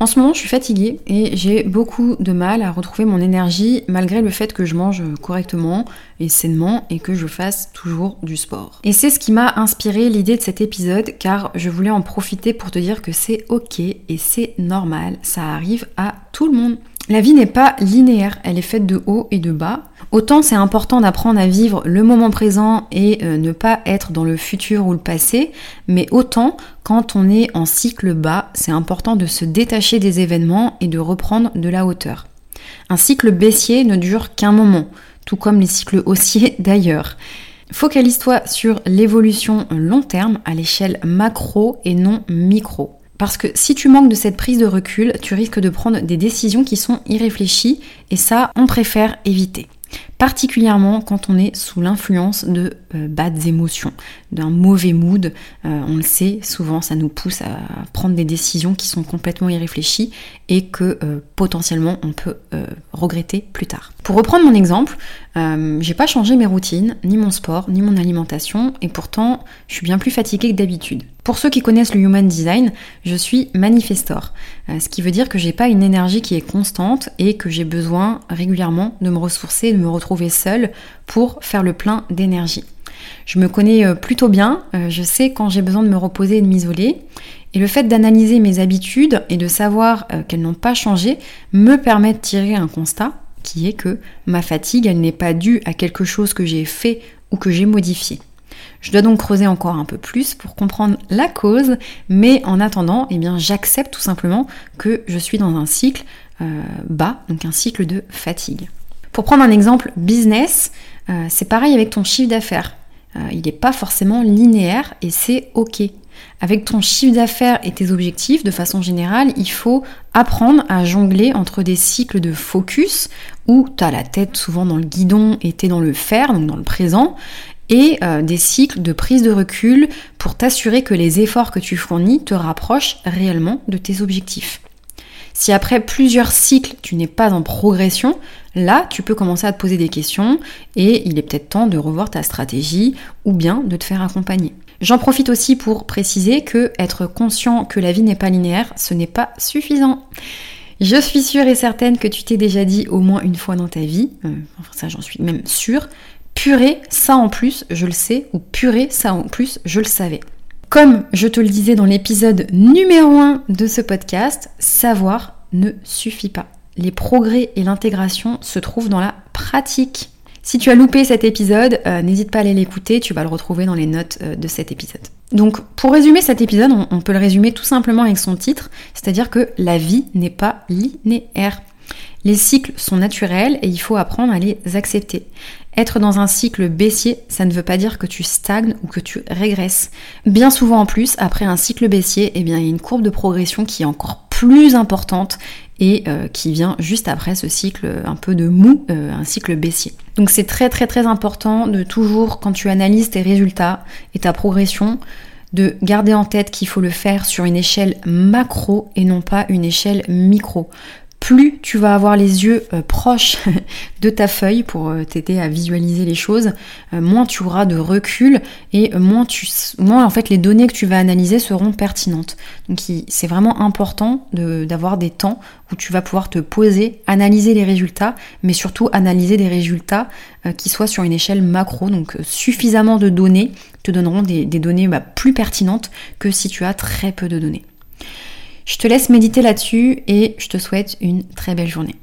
En ce moment, je suis fatiguée et j'ai beaucoup de mal à retrouver mon énergie malgré le fait que je mange correctement et sainement et que je fasse toujours du sport. Et c'est ce qui m'a inspiré l'idée de cet épisode car je voulais en profiter pour te dire que c'est ok et c'est normal, ça arrive à tout le monde. La vie n'est pas linéaire, elle est faite de haut et de bas. Autant c'est important d'apprendre à vivre le moment présent et euh, ne pas être dans le futur ou le passé, mais autant quand on est en cycle bas, c'est important de se détacher des événements et de reprendre de la hauteur. Un cycle baissier ne dure qu'un moment, tout comme les cycles haussiers d'ailleurs. Focalise-toi sur l'évolution long terme à l'échelle macro et non micro. Parce que si tu manques de cette prise de recul, tu risques de prendre des décisions qui sont irréfléchies et ça, on préfère éviter particulièrement quand on est sous l'influence de euh, émotions, d'un mauvais mood. Euh, on le sait, souvent ça nous pousse à prendre des décisions qui sont complètement irréfléchies et que euh, potentiellement on peut regretter plus tard. Pour reprendre mon exemple, j'ai pas changé mes routines, ni mon sport, ni mon alimentation, et pourtant je suis bien plus fatiguée que d'habitude. Pour ceux qui connaissent le Human Design, je suis manifestor, ce qui veut dire que j'ai pas une énergie qui est constante et que j'ai besoin régulièrement de me ressourcer, de me retrouver seule pour faire le plein d'énergie. Je me connais euh, plutôt bien, euh, je sais quand j'ai besoin de me reposer et de m'isoler. Et le fait d'analyser mes habitudes et de savoir euh, qu'elles n'ont pas changé me permet de tirer un constat qui est que ma fatigue, elle n'est pas due à quelque chose que j'ai fait ou que j'ai modifié. Je dois donc creuser encore un peu plus pour comprendre la cause, mais en attendant, eh j'accepte tout simplement que je suis dans un cycle bas, donc un cycle de fatigue. Pour prendre un exemple business, euh, c'est pareil avec ton chiffre d'affaires. Euh, il n'est pas forcément linéaire et c'est ok. Avec ton chiffre d'affaires et tes objectifs, de façon générale, il faut apprendre à jongler entre des cycles de focus, où tu as la tête souvent dans le guidon et tu es dans le faire, donc dans le présent, et euh, des cycles de prise de recul pour t'assurer que les efforts que tu fournis te rapprochent réellement de tes objectifs. Si après plusieurs cycles, tu n'es pas en progression, là, tu peux commencer à te poser des questions et il est peut-être temps de revoir ta stratégie ou bien de te faire accompagner. J'en profite aussi pour préciser que être conscient que la vie n'est pas linéaire, ce n'est pas suffisant. Je suis sûre et certaine que tu t'es déjà dit au moins une fois dans ta vie, euh, enfin ça j'en suis même sûre, purée, ça en plus, je le sais, ou purée, ça en plus, je le savais. Comme je te le disais dans l'épisode numéro 1 de ce podcast, savoir ne suffit pas. Les progrès et l'intégration se trouvent dans la pratique. Si tu as loupé cet épisode, euh, n'hésite pas à aller l'écouter, tu vas le retrouver dans les notes euh, de cet épisode. Donc pour résumer cet épisode, on peut le résumer tout simplement avec son titre, c'est-à-dire que la vie n'est pas linéaire. Les cycles sont naturels et il faut apprendre à les accepter. Être dans un cycle baissier, ça ne veut pas dire que tu stagnes ou que tu régresses. Bien souvent en plus, après un cycle baissier, eh bien, il y a une courbe de progression qui est encore plus importante et euh, qui vient juste après ce cycle un peu de mou, euh, un cycle baissier. Donc c'est très très très important de toujours, quand tu analyses tes résultats et ta progression, de garder en tête qu'il faut le faire sur une échelle macro et non pas une échelle micro plus tu vas avoir les yeux euh, proches de ta feuille pour euh, t'aider à visualiser les choses, euh, moins tu auras de recul et moins, en fait les données que tu vas analyser seront pertinentes. Donc c'est vraiment important d'avoir des temps où tu vas pouvoir te poser, analyser les résultats, mais surtout analyser des résultats qui soient sur une échelle macro, donc suffisamment de données te donneront des, données bah, plus pertinentes que si tu as très peu de données. Je te laisse méditer là-dessus et je te souhaite une très belle journée.